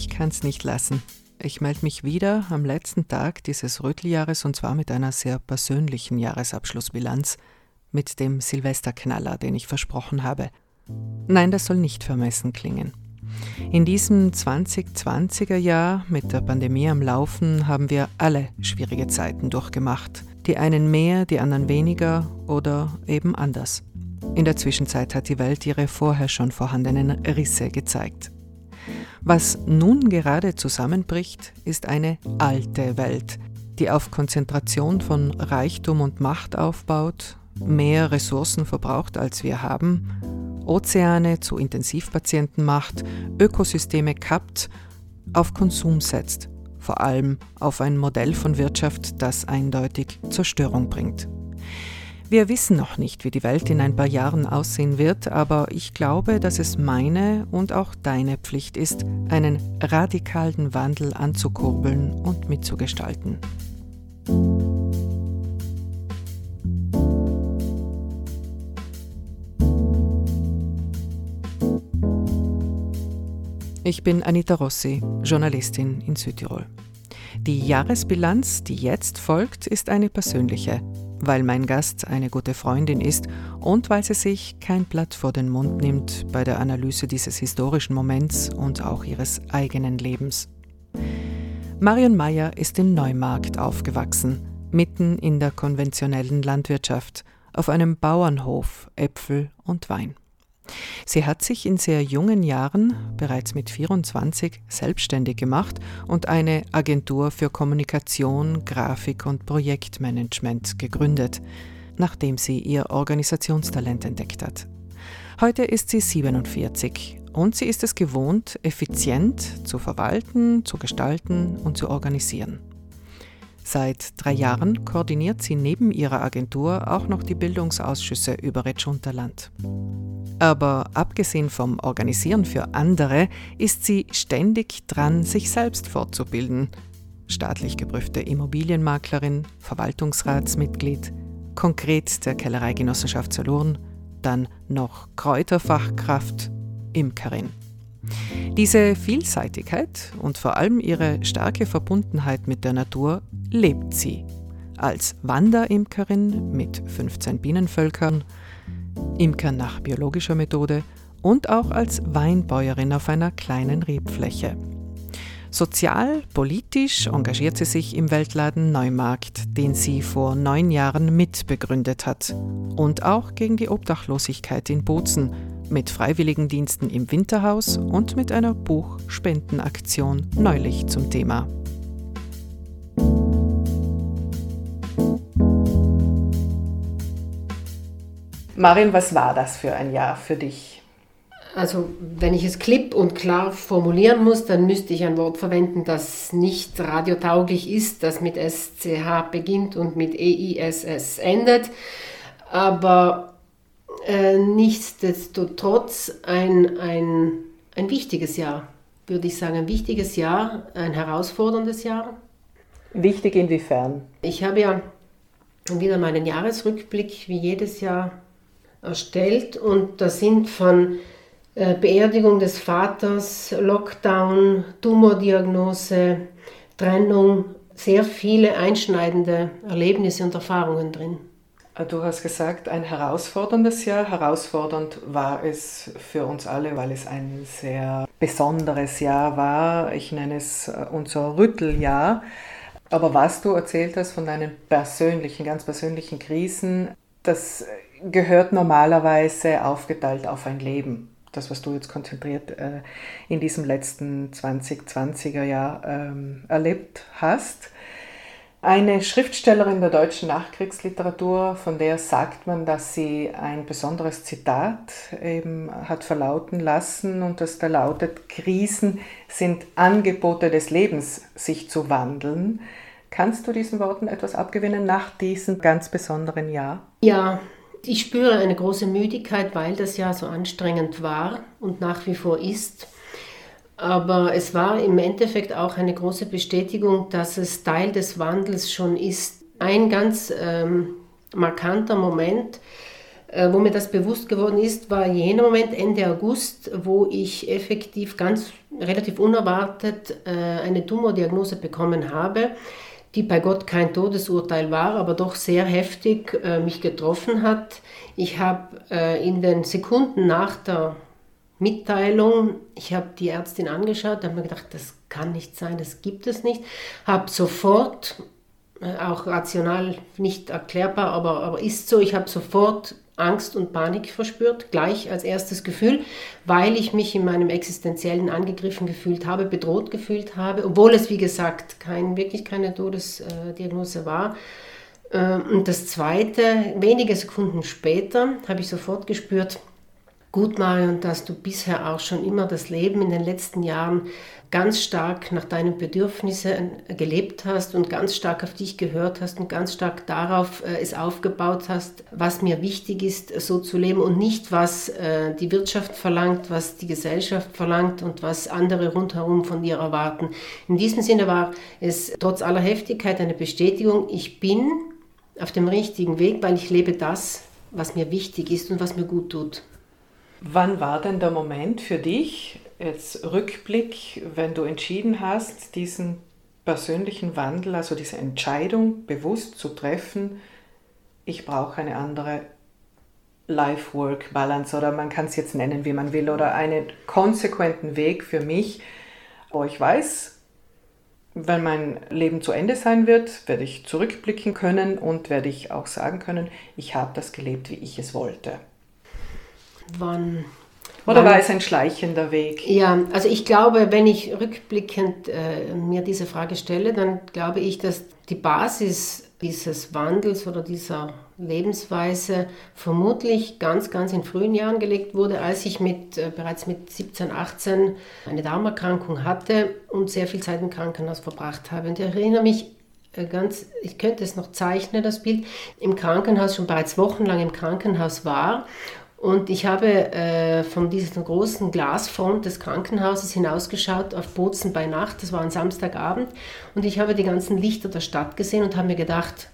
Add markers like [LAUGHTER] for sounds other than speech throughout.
Ich kann's nicht lassen. Ich melde mich wieder am letzten Tag dieses Röteljahres und zwar mit einer sehr persönlichen Jahresabschlussbilanz, mit dem Silvesterknaller, den ich versprochen habe. Nein, das soll nicht vermessen klingen. In diesem 2020er Jahr mit der Pandemie am Laufen haben wir alle schwierige Zeiten durchgemacht. Die einen mehr, die anderen weniger oder eben anders. In der Zwischenzeit hat die Welt ihre vorher schon vorhandenen Risse gezeigt. Was nun gerade zusammenbricht, ist eine alte Welt, die auf Konzentration von Reichtum und Macht aufbaut, mehr Ressourcen verbraucht, als wir haben, Ozeane zu Intensivpatienten macht, Ökosysteme kappt, auf Konsum setzt, vor allem auf ein Modell von Wirtschaft, das eindeutig Zerstörung bringt. Wir wissen noch nicht, wie die Welt in ein paar Jahren aussehen wird, aber ich glaube, dass es meine und auch deine Pflicht ist, einen radikalen Wandel anzukurbeln und mitzugestalten. Ich bin Anita Rossi, Journalistin in Südtirol. Die Jahresbilanz, die jetzt folgt, ist eine persönliche weil mein Gast eine gute Freundin ist und weil sie sich kein Blatt vor den Mund nimmt bei der Analyse dieses historischen Moments und auch ihres eigenen Lebens. Marion Meyer ist in Neumarkt aufgewachsen, mitten in der konventionellen Landwirtschaft, auf einem Bauernhof Äpfel und Wein. Sie hat sich in sehr jungen Jahren, bereits mit 24, selbstständig gemacht und eine Agentur für Kommunikation, Grafik und Projektmanagement gegründet, nachdem sie ihr Organisationstalent entdeckt hat. Heute ist sie 47 und sie ist es gewohnt, effizient zu verwalten, zu gestalten und zu organisieren. Seit drei Jahren koordiniert sie neben ihrer Agentur auch noch die Bildungsausschüsse über Retschunterland. Aber abgesehen vom Organisieren für andere ist sie ständig dran, sich selbst fortzubilden. Staatlich geprüfte Immobilienmaklerin, Verwaltungsratsmitglied, konkret der Kellereigenossenschaft Salurn, dann noch Kräuterfachkraft, Imkerin. Diese Vielseitigkeit und vor allem ihre starke Verbundenheit mit der Natur lebt sie. Als Wanderimkerin mit 15 Bienenvölkern, Imker nach biologischer Methode und auch als Weinbäuerin auf einer kleinen Rebfläche. Sozial, politisch engagiert sie sich im Weltladen Neumarkt, den sie vor neun Jahren mitbegründet hat. Und auch gegen die Obdachlosigkeit in Bozen, mit Freiwilligendiensten im Winterhaus und mit einer Buchspendenaktion neulich zum Thema. Marin, was war das für ein Jahr für dich? Also wenn ich es klipp und klar formulieren muss, dann müsste ich ein Wort verwenden, das nicht radiotauglich ist, das mit SCH beginnt und mit EISS endet. Aber äh, nichtsdestotrotz ein, ein, ein wichtiges Jahr, würde ich sagen. Ein wichtiges Jahr, ein herausforderndes Jahr. Wichtig inwiefern? Ich habe ja wieder meinen Jahresrückblick wie jedes Jahr erstellt und da sind von äh, Beerdigung des Vaters, Lockdown, Tumordiagnose, Trennung sehr viele einschneidende Erlebnisse und Erfahrungen drin. Du hast gesagt, ein herausforderndes Jahr. Herausfordernd war es für uns alle, weil es ein sehr besonderes Jahr war. Ich nenne es äh, unser Rütteljahr. Aber was du erzählt hast von deinen persönlichen, ganz persönlichen Krisen, das gehört normalerweise aufgeteilt auf ein Leben. Das, was du jetzt konzentriert äh, in diesem letzten 2020er Jahr ähm, erlebt hast. Eine Schriftstellerin der deutschen Nachkriegsliteratur, von der sagt man, dass sie ein besonderes Zitat eben hat verlauten lassen und das da lautet, Krisen sind Angebote des Lebens, sich zu wandeln. Kannst du diesen Worten etwas abgewinnen nach diesem ganz besonderen Jahr? Ja, ich spüre eine große Müdigkeit, weil das Jahr so anstrengend war und nach wie vor ist. Aber es war im Endeffekt auch eine große Bestätigung, dass es Teil des Wandels schon ist. Ein ganz ähm, markanter Moment Äh, wo mir das bewusst geworden ist, war jener Moment Ende August, wo ich effektiv ganz relativ unerwartet äh, eine Tumordiagnose bekommen habe, die bei Gott kein Todesurteil war, aber doch sehr heftig äh, mich getroffen hat. Ich habe in den Sekunden nach der Mitteilung, ich habe die Ärztin angeschaut, habe mir gedacht, das kann nicht sein, das gibt es nicht, habe sofort auch rational nicht erklärbar, aber, aber ist so. Ich habe sofort Angst und Panik verspürt, gleich als erstes Gefühl, weil ich mich in meinem existenziellen angegriffen gefühlt habe, bedroht gefühlt habe, obwohl es, wie gesagt, kein, wirklich keine Todesdiagnose war. Ähm, und das Zweite, wenige Sekunden später, habe ich sofort gespürt, gut, Marion, dass du bisher auch schon immer das Leben in den letzten Jahren ganz stark nach deinen Bedürfnissen gelebt hast und ganz stark auf dich gehört hast und ganz stark darauf äh, es aufgebaut hast, was mir wichtig ist, so zu leben und nicht, was äh, die Wirtschaft verlangt, was die Gesellschaft verlangt und was andere rundherum von dir erwarten. In diesem Sinne war es trotz aller Heftigkeit eine Bestätigung, ich bin auf dem richtigen Weg, weil ich lebe das, was mir wichtig ist und was mir gut tut. Wann war denn der Moment für dich, jetzt Rückblick, wenn du entschieden hast, diesen persönlichen Wandel, also diese Entscheidung bewusst zu treffen, ich brauche eine andere Life-Work-Balance oder man kann es jetzt nennen, wie man will, oder einen konsequenten Weg für mich, wo ich weiß, wenn mein Leben zu Ende sein wird, werde ich zurückblicken können und werde ich auch sagen können, ich habe das gelebt, wie ich es wollte. Wann oder war es ein schleichender Weg? Ja, also ich glaube, wenn ich rückblickend äh, mir diese Frage stelle, dann glaube ich, dass die Basis dieses Wandels oder dieser Lebensweise vermutlich ganz, ganz in frühen Jahren gelegt wurde, als ich mit, äh, bereits mit 17, 18 eine Darmerkrankung hatte und sehr viel Zeit im Krankenhaus verbracht habe. Und ich erinnere mich äh, ganz, ich könnte es noch zeichnen, das Bild, im Krankenhaus, schon bereits wochenlang im Krankenhaus war und ich habe äh, von dieser großen Glasfront des Krankenhauses hinausgeschaut auf Bozen bei Nacht. Das war ein Samstagabend. Und ich habe die ganzen Lichter der Stadt gesehen und habe mir gedacht,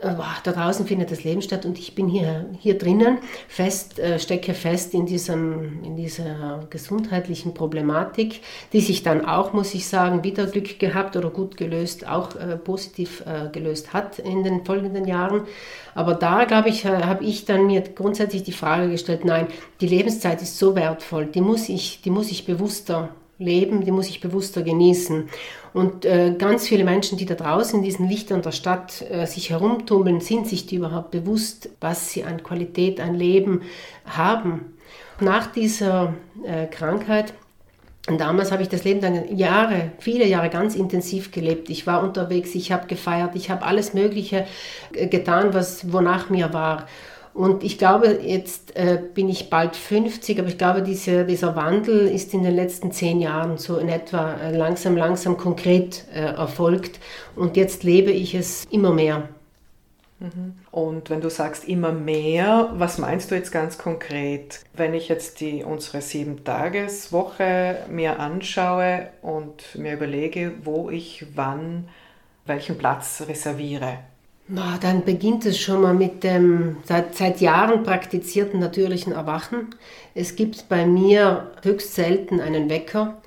da draußen findet das Leben statt und ich bin hier, hier drinnen, fest, äh, stecke fest in, diesem, in dieser gesundheitlichen Problematik, die sich dann auch, muss ich sagen, wieder Glück gehabt oder gut gelöst, auch äh, positiv äh, gelöst hat in den folgenden Jahren. Aber da, glaube ich, habe ich dann mir grundsätzlich die Frage gestellt, nein, die Lebenszeit ist so wertvoll, die muss ich, die muss ich bewusster leben, die muss ich bewusster genießen. Und äh, ganz viele Menschen, die da draußen in diesen Lichtern der Stadt äh, sich herumtummeln, sind sich die überhaupt bewusst, was sie an Qualität, an Leben haben. Nach dieser äh, Krankheit und damals habe ich das Leben dann Jahre, viele Jahre ganz intensiv gelebt. Ich war unterwegs, ich habe gefeiert, ich habe alles Mögliche äh, getan, was wonach mir war. Und ich glaube, jetzt äh, bin ich bald 50, aber ich glaube, diese, dieser Wandel ist in den letzten zehn Jahren so in etwa äh, langsam, langsam konkret äh, erfolgt. Und jetzt lebe ich es immer mehr. Mhm. Und wenn du sagst immer mehr, was meinst du jetzt ganz konkret? Wenn ich jetzt die, unsere Sieben-Tages-Woche mir anschaue und mir überlege, wo ich wann welchen Platz reserviere, dann beginnt es schon mal mit dem seit, seit Jahren praktizierten natürlichen Erwachen. Es gibt bei mir höchst selten einen Wecker.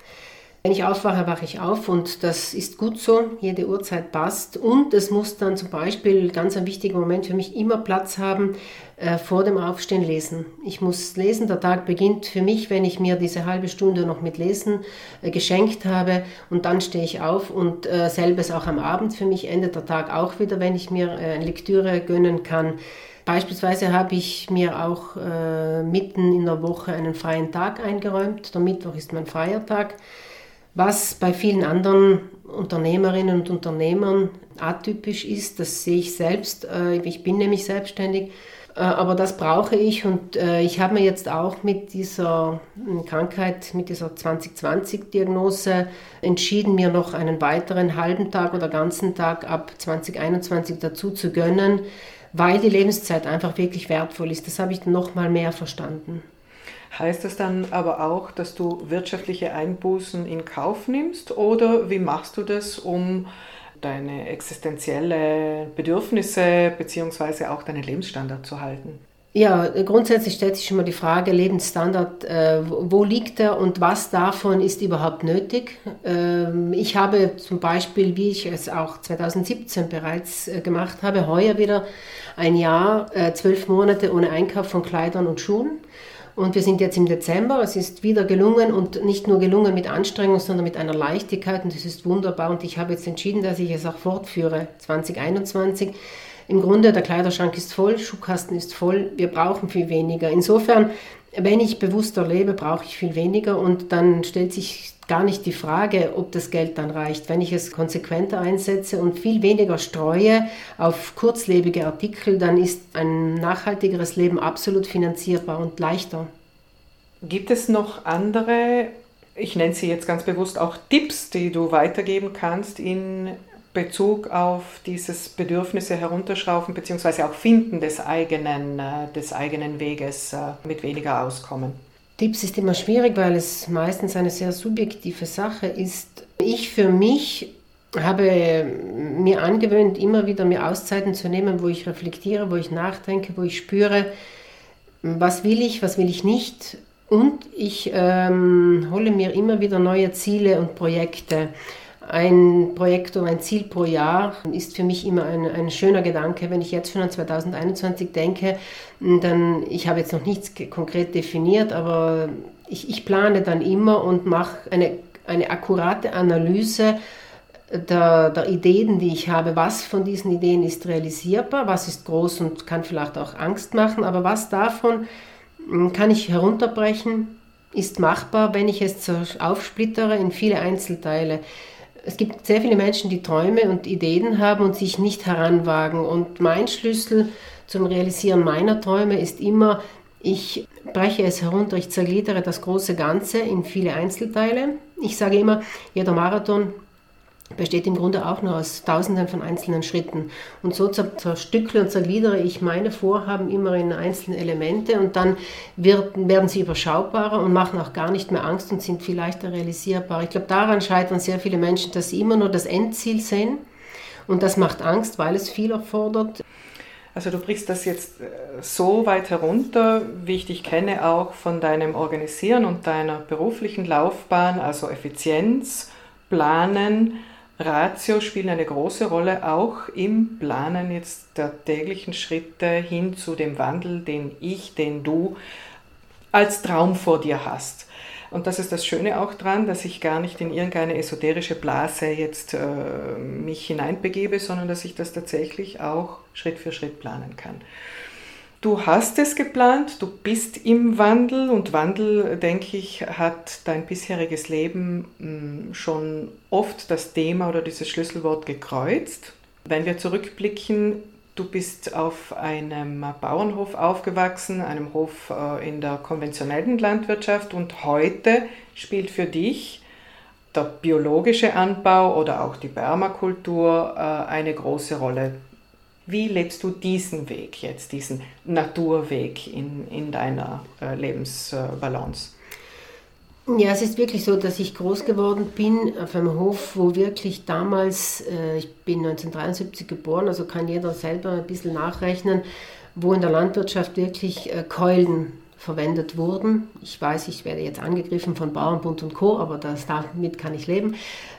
Wenn ich aufwache, wache ich auf und das ist gut so, jede Uhrzeit passt. Und es muss dann zum Beispiel, ganz ein wichtiger Moment für mich, immer Platz haben, äh, vor dem Aufstehen lesen. Ich muss lesen, der Tag beginnt für mich, wenn ich mir diese halbe Stunde noch mit Lesen äh, geschenkt habe und dann stehe ich auf und äh, selbes auch am Abend. Für mich endet der Tag auch wieder, wenn ich mir äh, Lektüre gönnen kann. Beispielsweise habe ich mir auch äh, mitten in der Woche einen freien Tag eingeräumt. Der Mittwoch ist mein freier Tag was bei vielen anderen Unternehmerinnen und Unternehmern atypisch ist. Das sehe ich selbst. Äh, ich bin nämlich selbstständig. Äh, aber das brauche ich und äh, ich habe mir jetzt auch mit dieser Krankheit, mit dieser 2020-Diagnose entschieden, mir noch einen weiteren halben Tag oder ganzen Tag ab 2021 dazu zu gönnen, weil die Lebenszeit einfach wirklich wertvoll ist. Das habe ich noch mal mehr verstanden. Heißt das dann aber auch, dass du wirtschaftliche Einbußen in Kauf nimmst oder wie machst du das, um deine existenzielle Bedürfnisse bzw. auch deinen Lebensstandard zu halten? Ja, grundsätzlich stellt sich mal die Frage, Lebensstandard, äh, wo liegt er und was davon ist überhaupt nötig? Ähm, ich habe zum Beispiel, wie ich es auch 2017 bereits äh, gemacht habe, heuer wieder ein Jahr, äh, zwölf Monate ohne Einkauf von Kleidern und Schuhen. Und wir sind jetzt im Dezember, es ist wieder gelungen und nicht nur gelungen mit Anstrengung, sondern mit einer Leichtigkeit und das ist wunderbar und ich habe jetzt entschieden, dass ich es auch fortführe 2021 im Grunde, der Kleiderschrank ist voll, Schuhkasten ist voll, wir brauchen viel weniger. Insofern, wenn ich bewusster lebe, brauche ich viel weniger und dann stellt sich gar nicht die Frage, ob das Geld dann reicht. Wenn ich es konsequenter einsetze und viel weniger streue auf kurzlebige Artikel, dann ist ein nachhaltigeres Leben absolut finanzierbar und leichter. Gibt es noch andere, ich nenne sie jetzt ganz bewusst auch Tipps, die du weitergeben kannst in Bezug auf dieses Bedürfnisse herunterschrauben bzw. auch Finden des eigenen, äh, des eigenen Weges äh, mit weniger Auskommen? Tipps ist immer schwierig, weil es meistens eine sehr subjektive Sache ist. Ich für mich habe mir angewöhnt, immer wieder mir Auszeiten zu nehmen, wo ich reflektiere, wo ich nachdenke, wo ich spüre, was will ich, was will ich nicht. Und ich ähm, hole mir immer wieder neue Ziele und Projekte. Ein Projekt oder ein Ziel pro Jahr ist für mich immer ein, ein schöner Gedanke. Wenn ich jetzt schon an 2021 denke, dann, ich habe jetzt noch nichts konkret definiert, aber ich, ich plane dann immer und mache eine, eine akkurate Analyse der, der, Ideen, die ich habe, was von diesen Ideen ist realisierbar, was ist groß und kann vielleicht auch Angst machen, aber was davon hm, kann ich herunterbrechen, ist machbar, wenn ich es aufsplittere in viele Einzelteile es gibt sehr viele Menschen, die Träume und Ideen haben und sich nicht heranwagen. Und mein Schlüssel zum Realisieren meiner Träume ist immer, ich breche es herunter, ich zergliedere das große Ganze in viele Einzelteile. Ich sage immer, jeder Marathon besteht im Grunde auch nur aus Tausenden von einzelnen Schritten. Und so zerstückle und zergliedere ich meine Vorhaben immer in einzelne Elemente und dann wird, werden sie überschaubarer und machen auch gar nicht mehr Angst und sind viel leichter realisierbar. Ich glaube, daran scheitern sehr viele Menschen, dass sie immer nur das Endziel sehen und das macht Angst, weil es viel erfordert. Also du brichst das jetzt äh, so weit herunter, wie ich dich kenne, auch von deinem Organisieren und deiner beruflichen Laufbahn, also Effizienz, Planen, Ratio spielen eine große Rolle, auch im Planen jetzt der täglichen Schritte hin zu dem Wandel, den ich, den du als Traum vor dir hast. Und das ist das Schöne auch dran, dass ich gar nicht in irgendeine esoterische Blase jetzt äh, mich hineinbegebe, sondern dass ich das tatsächlich auch Schritt für Schritt planen kann. Du hast es geplant, du bist im Wandel und Wandel, denke ich, hat dein bisheriges Leben hm, schon oft das Thema oder dieses Schlüsselwort gekreuzt. Wenn wir zurückblicken, du bist auf einem Bauernhof aufgewachsen, einem Hof äh, in der konventionellen Landwirtschaft und heute spielt für dich der biologische Anbau oder auch die Permakultur äh, eine große Rolle. Wie lebst du diesen Weg jetzt, diesen Naturweg in, in deiner äh, Lebensbalance? Ja, es ist wirklich so, dass ich groß geworden bin auf einem Hof, wo wirklich damals, äh, ich bin 1973 geboren, also kann jeder selber ein bisschen nachrechnen, wo in der Landwirtschaft wirklich äh, Keulen verwendet wurden. Ich weiß, ich werde jetzt angegriffen von Bauernbund und Co., aber das, damit kann ich leben.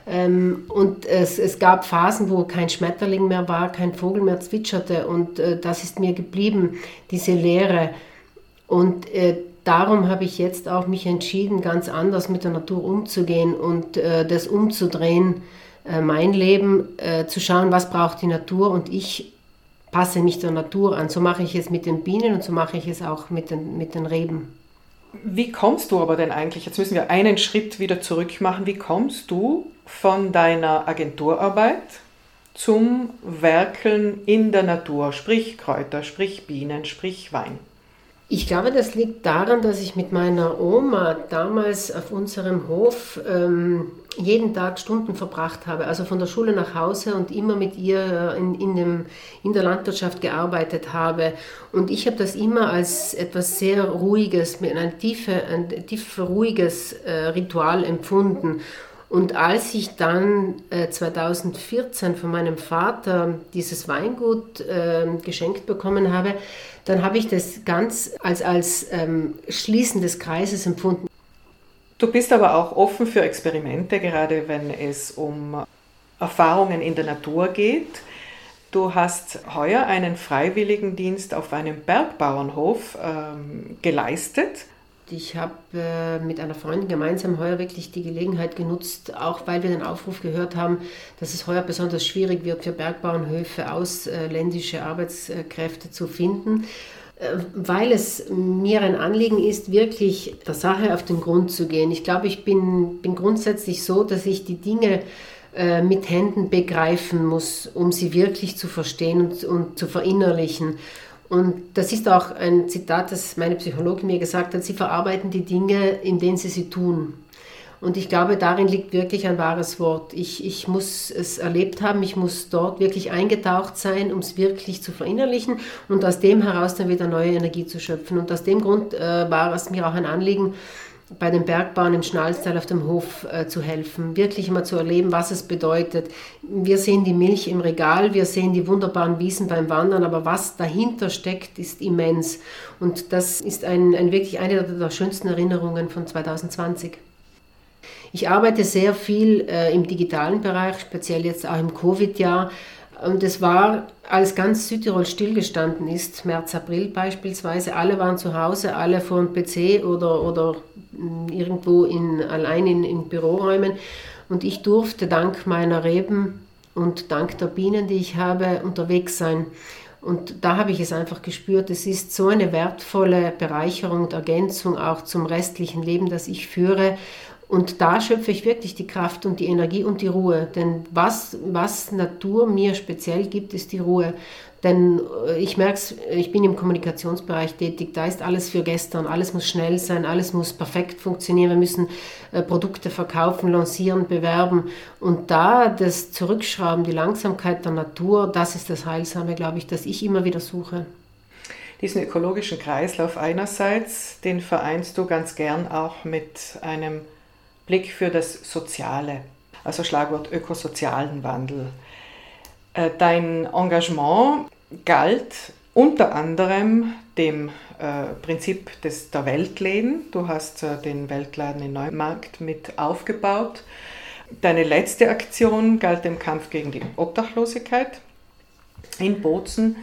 Ähm, und es, es gab Phasen, wo kein Schmetterling mehr war, kein Vogel mehr zwitscherte und äh, das ist mir geblieben, diese Leere. Und äh, darum habe ich jetzt auch mich entschieden, ganz anders mit der Natur umzugehen und äh, das umzudrehen, mein Leben, zu schauen, was braucht die Natur und ich passe mich der Natur an. So mache ich es mit den Bienen und so mache ich es auch mit den, mit den Reben. Wie kommst du aber denn eigentlich, jetzt müssen wir einen Schritt wieder zurück machen, wie kommst du von deiner Agenturarbeit zum Werkeln in der Natur, sprich Kräuter, sprich Bienen, sprich Wein? Ich glaube, das liegt daran, dass ich mit meiner Oma damals auf unserem Hof ähm, jeden Tag Stunden verbracht habe, also von der Schule nach Hause und immer mit ihr in, in, dem, in der Landwirtschaft gearbeitet habe. Und ich habe das immer als etwas sehr Ruhiges, mit ein, tiefe, ein tief ruhiges äh, Ritual empfunden. Und als ich dann äh, 2014 von meinem Vater dieses Weingut äh, geschenkt bekommen habe, dann habe ich das ganz als, als ähm, Schließen des Kreises empfunden. Du bist aber auch offen für Experimente, gerade wenn es um Erfahrungen in der Natur geht. Du hast heuer einen Freiwilligendienst auf einem Bergbauernhof ähm, geleistet. Ich habe äh, mit einer Freundin gemeinsam heuer wirklich die Gelegenheit genutzt, auch weil wir den Aufruf gehört haben, dass es heuer besonders schwierig wird für Bergbauernhöfe ausländische Arbeitskräfte zu finden, äh, weil es mir ein Anliegen ist, wirklich der Sache auf den Grund zu gehen. Ich glaube, ich bin, bin grundsätzlich so, dass ich die Dinge äh, mit Händen begreifen muss, um sie wirklich zu verstehen und, und zu verinnerlichen. Und das ist auch ein Zitat, das meine Psychologin mir gesagt hat, sie verarbeiten die Dinge, in denen sie sie tun. Und ich glaube, darin liegt wirklich ein wahres Wort. Ich, ich muss es erlebt haben, ich muss dort wirklich eingetaucht sein, um es wirklich zu verinnerlichen und aus dem heraus dann wieder neue Energie zu schöpfen. Und aus dem Grund äh, war es mir auch ein Anliegen, bei den Bergbauern im Schnalztal auf dem Hof äh, zu helfen, wirklich mal zu erleben, was es bedeutet. Wir sehen die Milch im Regal, wir sehen die wunderbaren Wiesen beim Wandern, aber was dahinter steckt, ist immens. Und das ist ein, ein wirklich eine der schönsten Erinnerungen von 2020. Ich arbeite sehr viel äh, im digitalen Bereich, speziell jetzt auch im Covid-Jahr. Und es war, als ganz Südtirol stillgestanden ist, März, April beispielsweise, alle waren zu Hause, alle vor dem PC oder, oder irgendwo in, allein in, in Büroräumen. Und ich durfte dank meiner Reben und dank der Bienen, die ich habe, unterwegs sein. Und da habe ich es einfach gespürt, es ist so eine wertvolle Bereicherung und Ergänzung auch zum restlichen Leben, das ich führe. Und da schöpfe ich wirklich die Kraft und die Energie und die Ruhe. Denn was, was Natur mir speziell gibt, ist die Ruhe. Denn äh, ich merke es, ich bin im Kommunikationsbereich tätig, da ist alles für gestern, alles muss schnell sein, alles muss perfekt funktionieren, wir müssen äh, Produkte verkaufen, lancieren, bewerben. Und da das Zurückschrauben, die Langsamkeit der Natur, das ist das Heilsame, glaube ich, das ich immer wieder suche. Diesen ökologischen Kreislauf einerseits, den vereinst du ganz gern auch mit einem Blick für das Soziale, also Schlagwort ökosozialen Wandel. Äh, dein Engagement galt unter anderem dem äh, Prinzip des, der Weltläden. Du hast äh, den Weltladen in Neumarkt mit aufgebaut. Deine letzte Aktion galt dem Kampf gegen die Obdachlosigkeit in Bozen.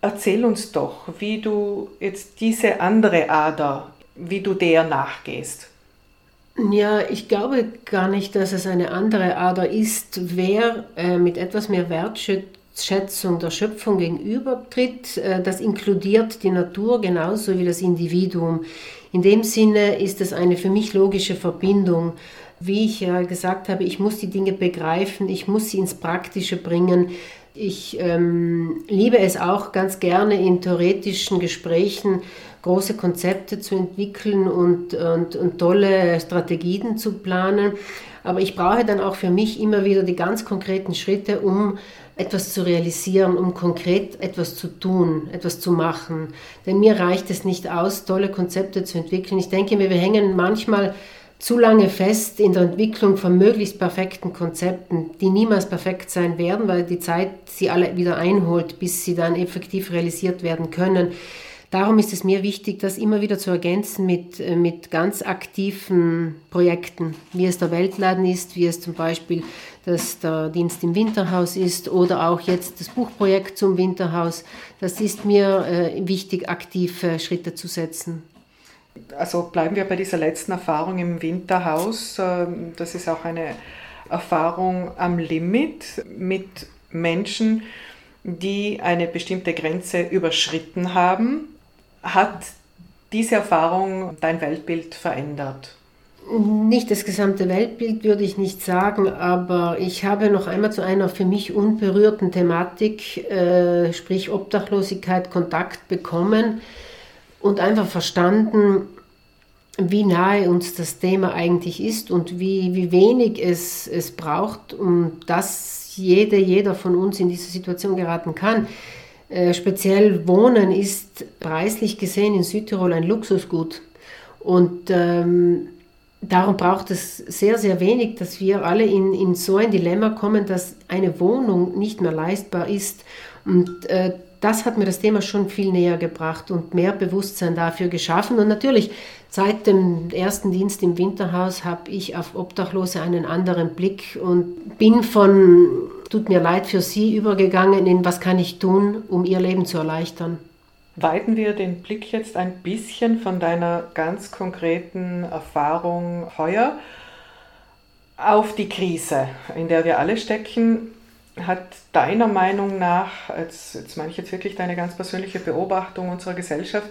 Erzähl uns doch, wie du jetzt diese andere Ader, wie du der nachgehst. Ja, ich glaube gar nicht, dass es eine andere Ader ist. Wer äh, mit etwas mehr Wertschätzung der Schöpfung gegenübertritt, äh, das inkludiert die Natur genauso wie das Individuum. In dem Sinne ist es eine für mich logische Verbindung. Wie ich ja gesagt habe, ich muss die Dinge begreifen, ich muss sie ins Praktische bringen. Ich ähm, liebe es auch ganz gerne in theoretischen Gesprächen große Konzepte zu entwickeln und, und, und tolle Strategien zu planen. Aber ich brauche dann auch für mich immer wieder die ganz konkreten Schritte, um etwas zu realisieren, um konkret etwas zu tun, etwas zu machen. Denn mir reicht es nicht aus, tolle Konzepte zu entwickeln. Ich denke mir, wir hängen manchmal zu lange fest in der Entwicklung von möglichst perfekten Konzepten, die niemals perfekt sein werden, weil die Zeit sie alle wieder einholt, bis sie dann effektiv realisiert werden können. Darum ist es mir wichtig, das immer wieder zu ergänzen mit, äh, mit ganz aktiven Projekten, wie es der Weltladen ist, wie es zum Beispiel das der Dienst im Winterhaus ist oder auch jetzt das Buchprojekt zum Winterhaus. Das ist mir äh, wichtig, aktive Schritte zu setzen. Also bleiben wir bei dieser letzten Erfahrung im Winterhaus. Ähm, das ist auch eine Erfahrung am Limit mit Menschen, die eine bestimmte Grenze überschritten haben hat diese Erfahrung dein Weltbild verändert? Nicht das gesamte Weltbild würde ich nicht sagen, aber ich habe noch einmal zu einer für mich unberührten Thematik, äh, sprich Obdachlosigkeit, Kontakt bekommen und einfach verstanden, wie nahe uns das Thema eigentlich ist und wie, wie wenig es, es braucht, um dass jede, jeder von uns in diese Situation geraten kann. Äh, speziell Wohnen ist preislich gesehen in Südtirol ein Luxusgut. Und ähm, darum braucht es sehr, sehr wenig, dass wir alle in, in so ein Dilemma kommen, dass eine Wohnung nicht mehr leistbar ist. Und äh, das hat mir das Thema schon viel näher gebracht und mehr Bewusstsein dafür geschaffen. Und natürlich, seit dem ersten Dienst im Winterhaus habe ich auf Obdachlose einen anderen Blick und bin von, tut mir leid für Sie, übergegangen in, was kann ich tun, um Ihr Leben zu erleichtern. Weiten wir den Blick jetzt ein bisschen von deiner ganz konkreten Erfahrung heuer auf die Krise, in der wir alle stecken. Hat deiner Meinung nach, jetzt, jetzt meine ich jetzt wirklich deine ganz persönliche Beobachtung unserer Gesellschaft,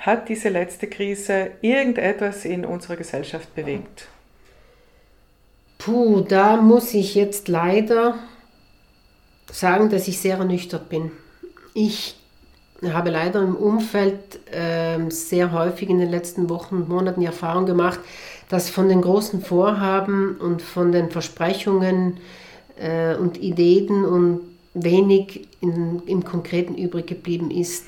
hat diese letzte Krise irgendetwas in unserer Gesellschaft bewegt? Puh, da muss ich jetzt leider sagen, dass ich sehr ernüchtert bin. Ich habe leider im Umfeld äh, sehr häufig in den letzten Wochen und Monaten die Erfahrung gemacht, dass von den großen Vorhaben und von den Versprechungen äh, und Ideen und wenig in, im Konkreten übrig geblieben ist.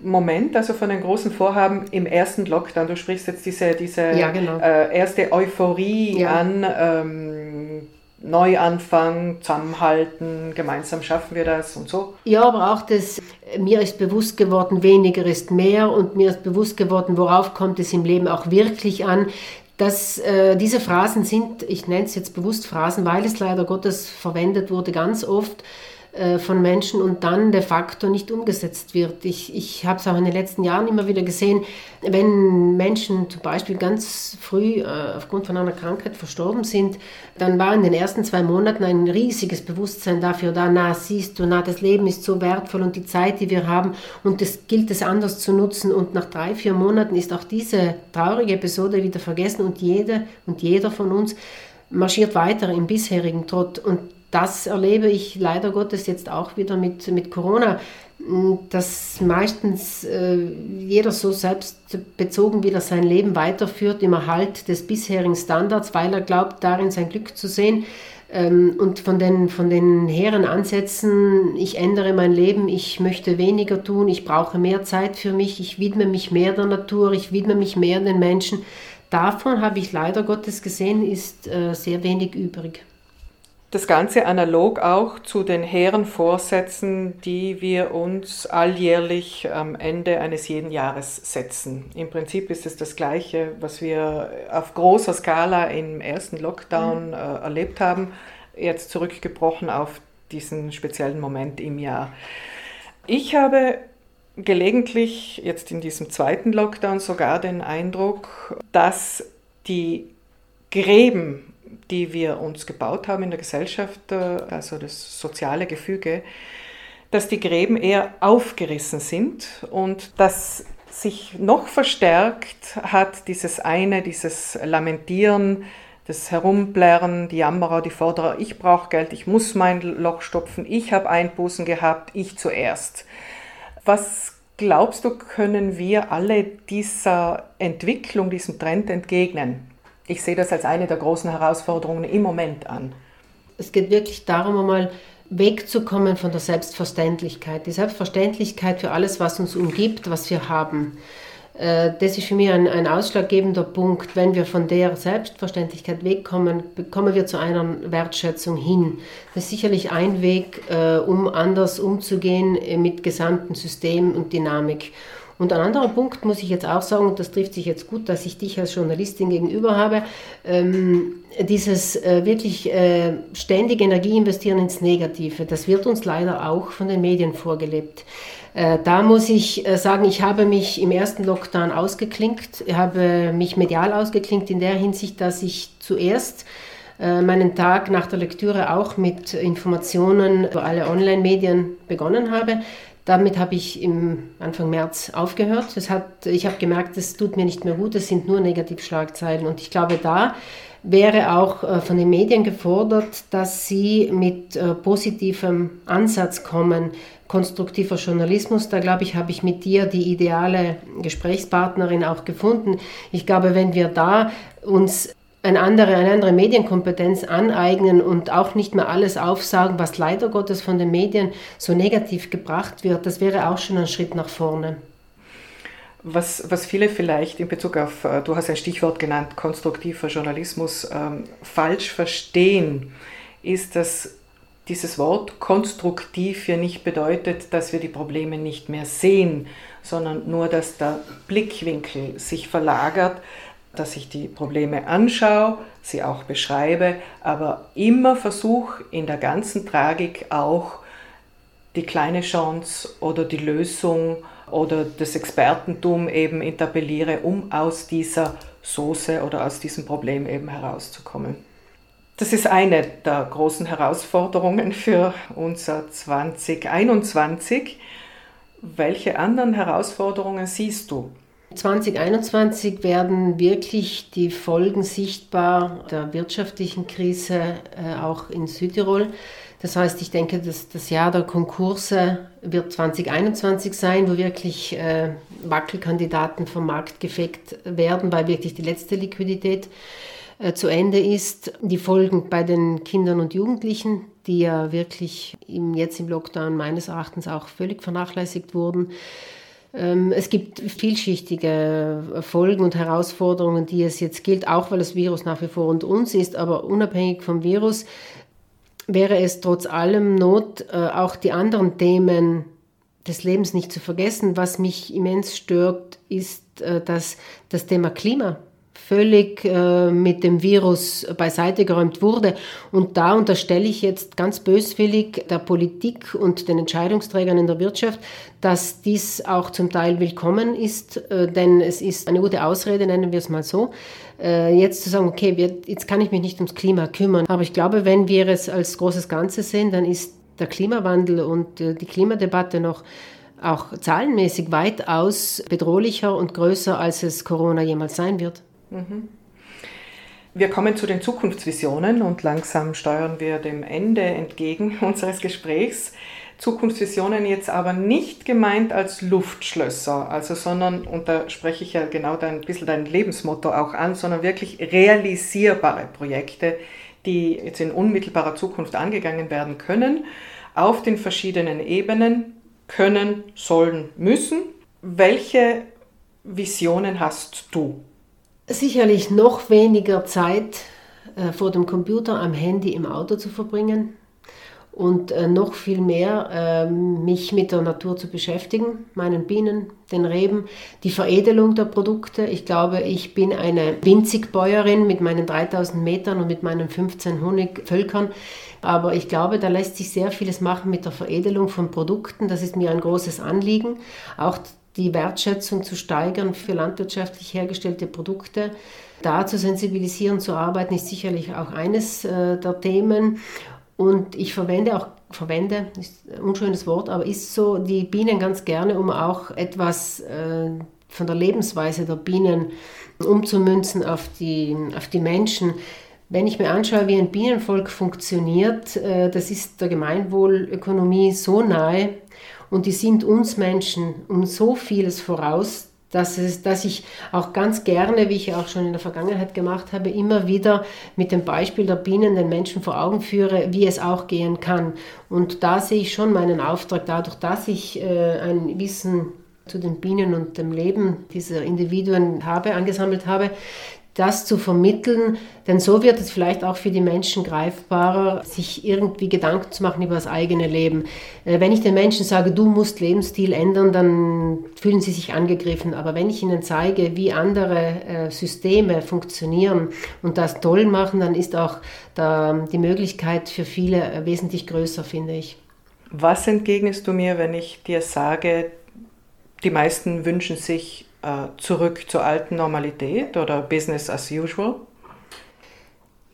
Moment, also von den großen Vorhaben im ersten Lockdown, du sprichst jetzt diese, diese ja, genau. äh, erste Euphorie ja. an, ähm, Neuanfang, zusammenhalten, gemeinsam schaffen wir das und so. Ja, aber auch das, mir ist bewusst geworden, weniger ist mehr und mir ist bewusst geworden, worauf kommt es im Leben auch wirklich an. Dass äh, diese Phrasen sind, ich nenne es jetzt bewusst Phrasen, weil es leider Gottes verwendet wurde, ganz oft von Menschen und dann de facto nicht umgesetzt wird. Ich, ich habe es auch in den letzten Jahren immer wieder gesehen, wenn Menschen zum Beispiel ganz früh äh, aufgrund von einer Krankheit verstorben sind, dann war in den ersten zwei Monaten ein riesiges Bewusstsein dafür da, na siehst du, na das Leben ist so wertvoll und die Zeit, die wir haben und das gilt es anders zu nutzen und nach drei, vier Monaten ist auch diese traurige Episode wieder vergessen und jede und jeder von uns marschiert weiter im bisherigen Trott und das erlebe ich leider Gottes jetzt auch wieder mit, mit Corona, dass meistens äh, jeder so selbstbezogen wieder sein Leben weiterführt im Erhalt des bisherigen Standards, weil er glaubt, darin sein Glück zu sehen. Ähm, und von den, von den hehren Ansätzen, ich ändere mein Leben, ich möchte weniger tun, ich brauche mehr Zeit für mich, ich widme mich mehr der Natur, ich widme mich mehr den Menschen, davon habe ich leider Gottes gesehen, ist äh, sehr wenig übrig. Das Ganze analog auch zu den hehren Vorsätzen, die wir uns alljährlich am Ende eines jeden Jahres setzen. Im Prinzip ist es das Gleiche, was wir auf großer Skala im ersten Lockdown mhm. äh, erlebt haben, jetzt zurückgebrochen auf diesen speziellen Moment im Jahr. Ich habe gelegentlich jetzt in diesem zweiten Lockdown sogar den Eindruck, dass die Gräben die wir uns gebaut haben in der Gesellschaft, äh, also das soziale Gefüge, dass die Gräben eher aufgerissen sind und dass sich noch verstärkt hat dieses eine, dieses Lamentieren, das Herumblärren, die Jammerer, die Forderer, ich brauche Geld, ich muss mein Loch stopfen, ich habe Einbußen gehabt, ich zuerst. Was glaubst du, können wir alle dieser Entwicklung, diesem Trend entgegnen? Ich sehe das als eine der großen Herausforderungen im Moment an. Es geht wirklich darum, einmal wegzukommen von der Selbstverständlichkeit. Die Selbstverständlichkeit für alles, was uns umgibt, was wir haben. Äh, das ist für mich ein, ein ausschlaggebender Punkt. Wenn wir von der Selbstverständlichkeit wegkommen, kommen wir zu einer Wertschätzung hin. Das ist sicherlich ein Weg, äh, um anders umzugehen mit gesamten System und Dynamik. Und ein anderer Punkt muss ich jetzt auch sagen, und das trifft sich jetzt gut, dass ich dich als Journalistin gegenüber habe, ähm, dieses äh, wirklich äh, ständige Energie investieren ins Negative, das wird uns leider auch von den Medien vorgelebt. Äh, da muss ich äh, sagen, ich habe mich im ersten Lockdown ausgeklinkt, habe mich medial ausgeklinkt in der Hinsicht, dass ich zuerst äh, meinen Tag nach der Lektüre auch mit Informationen über alle Online-Medien begonnen habe. Damit habe ich im Anfang März aufgehört. Das hat, ich habe gemerkt, es tut mir nicht mehr gut, es sind nur Negativschlagzeilen. Und ich glaube, da wäre auch äh, von den Medien gefordert, dass sie mit äh, positivem Ansatz kommen, konstruktiver Journalismus. Da glaube ich, habe ich mit dir die ideale Gesprächspartnerin auch gefunden. Ich glaube, wenn wir da uns eine andere, eine andere Medienkompetenz aneignen und auch nicht mehr alles aufsagen, was leider Gottes von den Medien so negativ gebracht wird, das wäre auch schon ein Schritt nach vorne. Was, was viele vielleicht in Bezug auf, äh, du hast ein Stichwort genannt, konstruktiver Journalismus, ähm, falsch verstehen, ist, dass dieses Wort konstruktiv ja nicht bedeutet, dass wir die Probleme nicht mehr sehen, sondern nur, dass der Blickwinkel sich verlagert, dass ich die Probleme anschaue, sie auch beschreibe, aber immer versuche in der ganzen Tragik auch die kleine Chance oder die Lösung oder das Expertentum eben interpelliere, um aus dieser Soße oder aus diesem Problem eben herauszukommen. Das ist eine der großen Herausforderungen für unser 2021. Welche anderen Herausforderungen siehst du? 2021 werden wirklich die Folgen sichtbar der wirtschaftlichen Krise äh, auch in Südtirol. Das heißt, ich denke, dass das Jahr der Konkurse wird 2021 sein, wo wirklich äh, Wackelkandidaten vom Markt gefegt werden, weil wirklich die letzte Liquidität äh, zu Ende ist. Die Folgen bei den Kindern und Jugendlichen, die ja wirklich im, jetzt im Lockdown meines Erachtens auch völlig vernachlässigt wurden. Ähm, es gibt vielschichtige Folgen und Herausforderungen, die es jetzt gilt, auch weil das Virus nach wie vor unter uns ist, aber unabhängig vom Virus wäre es trotz allem Not, äh, auch die anderen Themen des Lebens nicht zu vergessen. Was mich immens stört, ist äh, dass das Thema Klima völlig äh, mit dem Virus beiseite geräumt wurde. Und da unterstelle ich jetzt ganz böswillig der Politik und den Entscheidungsträgern in der Wirtschaft, dass dies auch zum Teil willkommen ist, äh, denn es ist eine gute Ausrede, nennen wir es mal so, äh, jetzt zu sagen, okay, wir, jetzt kann ich mich nicht ums Klima kümmern. Aber ich glaube, wenn wir es als großes Ganze sehen, dann ist der Klimawandel und äh, die Klimadebatte noch auch zahlenmäßig weitaus bedrohlicher und größer, als es Corona jemals sein wird. Mhm. Wir kommen zu den Zukunftsvisionen und langsam steuern wir dem Ende entgegen [LAUGHS] unseres Gesprächs. Zukunftsvisionen jetzt aber nicht gemeint als Luftschlösser, also sondern, und da spreche ich ja genau dein, ein bisschen dein Lebensmotto auch an, sondern wirklich realisierbare Projekte, die jetzt in unmittelbarer Zukunft angegangen werden können, auf den verschiedenen Ebenen können, sollen, müssen. Welche Visionen hast du? Sicherlich noch weniger Zeit äh, vor dem Computer, am Handy, im Auto zu verbringen und äh, noch viel mehr äh, mich mit der Natur zu beschäftigen, meinen Bienen, den Reben, die Veredelung der Produkte. Ich glaube, ich bin eine Winzigbäuerin mit meinen 3000 Metern und mit meinen 15 Honigvölkern. Aber ich glaube, da lässt sich sehr vieles machen mit der Veredelung von Produkten. Das ist mir ein großes Anliegen. Auch die Wertschätzung zu steigern für landwirtschaftlich hergestellte Produkte. Da zu sensibilisieren, zu arbeiten, ist sicherlich auch eines äh, der Themen. Und ich verwende auch, verwende, ist ein unschönes Wort, aber ist so, die Bienen ganz gerne, um auch etwas äh, von der Lebensweise der Bienen umzumünzen auf die, auf die Menschen. Wenn ich mir anschaue, wie ein Bienenvolk funktioniert, äh, das ist der Gemeinwohlökonomie so nahe und die sind uns Menschen um so vieles voraus, dass, es, dass ich auch ganz gerne, wie ich auch schon in der Vergangenheit gemacht habe, immer wieder mit dem Beispiel der Bienen den Menschen vor Augen führe, wie es auch gehen kann. Und da sehe ich schon meinen Auftrag, dadurch, dass ich äh, ein Wissen zu den Bienen und dem Leben dieser Individuen habe, angesammelt habe, das zu vermitteln, denn so wird es vielleicht auch für die Menschen greifbarer, sich irgendwie Gedanken zu machen über das eigene Leben. Äh, wenn ich den Menschen sage, du musst Lebensstil ändern, dann fühlen sie sich angegriffen. Aber wenn ich ihnen zeige, wie andere äh, Systeme funktionieren und das toll machen, dann ist auch die Möglichkeit für viele äh, wesentlich größer, finde ich. Was entgegnest du mir, wenn ich dir sage, die meisten wünschen sich zurück zur alten Normalität oder Business as usual?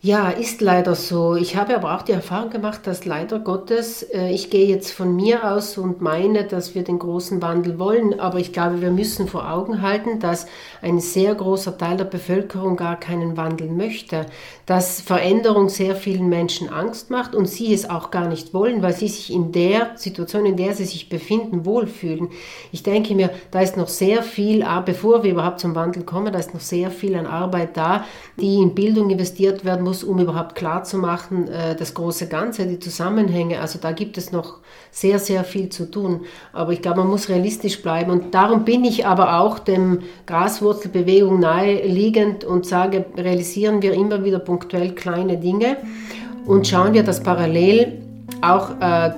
Ja, ist leider so. Ich habe aber auch die Erfahrung gemacht, dass leider Gottes, äh, ich gehe jetzt von mir aus und meine, dass wir den großen Wandel wollen, aber ich glaube, wir müssen vor Augen halten, dass ein sehr großer Teil der Bevölkerung gar keinen Wandel möchte, dass Veränderung sehr vielen Menschen Angst macht und sie es auch gar nicht wollen, weil sie sich in der Situation, in der sie sich befinden, wohlfühlen. Ich denke mir, da ist noch sehr viel, bevor wir überhaupt zum Wandel kommen, da ist noch sehr viel an Arbeit da, die in Bildung investiert werden muss muss, um überhaupt klar zu machen, äh, das große Ganze, die Zusammenhänge. Also da gibt es noch sehr, sehr viel zu tun. Aber ich glaube, man muss realistisch bleiben. Und darum bin ich aber auch dem Graswurzelbewegung naheliegend und sage, realisieren wir immer wieder punktuell kleine Dinge und schauen wir, dass parallel auch äh,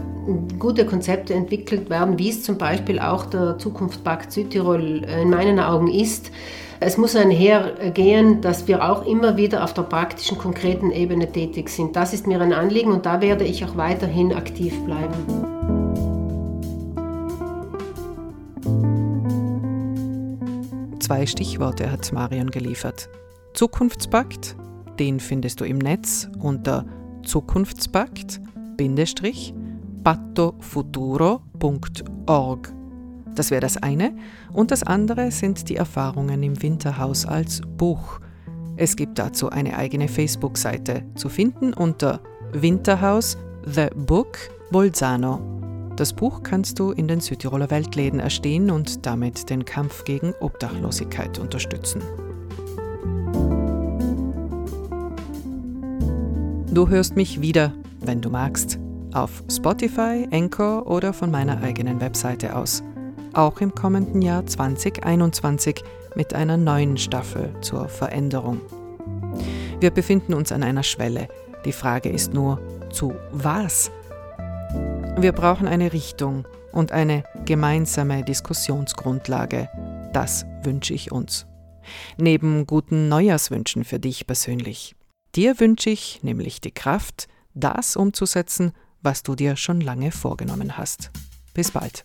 gute Konzepte entwickelt werden, wie es zum Beispiel auch der Zukunftspakt Südtirol in meinen Augen ist. Es muss einhergehen, dass wir auch immer wieder auf der praktischen, konkreten Ebene tätig sind. Das ist mir ein Anliegen und da werde ich auch weiterhin aktiv bleiben. Zwei Stichworte hat Marion geliefert. Zukunftspakt, den findest du im Netz unter Zukunftspakt-pattofuturo.org. Das wäre das eine. Und das andere sind die Erfahrungen im Winterhaus als Buch. Es gibt dazu eine eigene Facebook-Seite zu finden unter Winterhaus The Book Bolzano. Das Buch kannst du in den Südtiroler Weltläden erstehen und damit den Kampf gegen Obdachlosigkeit unterstützen. Du hörst mich wieder, wenn du magst, auf Spotify, Anchor oder von meiner eigenen Webseite aus auch im kommenden Jahr 2021 mit einer neuen Staffel zur Veränderung. Wir befinden uns an einer Schwelle. Die Frage ist nur, zu was? Wir brauchen eine Richtung und eine gemeinsame Diskussionsgrundlage. Das wünsche ich uns. Neben guten Neujahrswünschen für dich persönlich. Dir wünsche ich nämlich die Kraft, das umzusetzen, was du dir schon lange vorgenommen hast. Bis bald.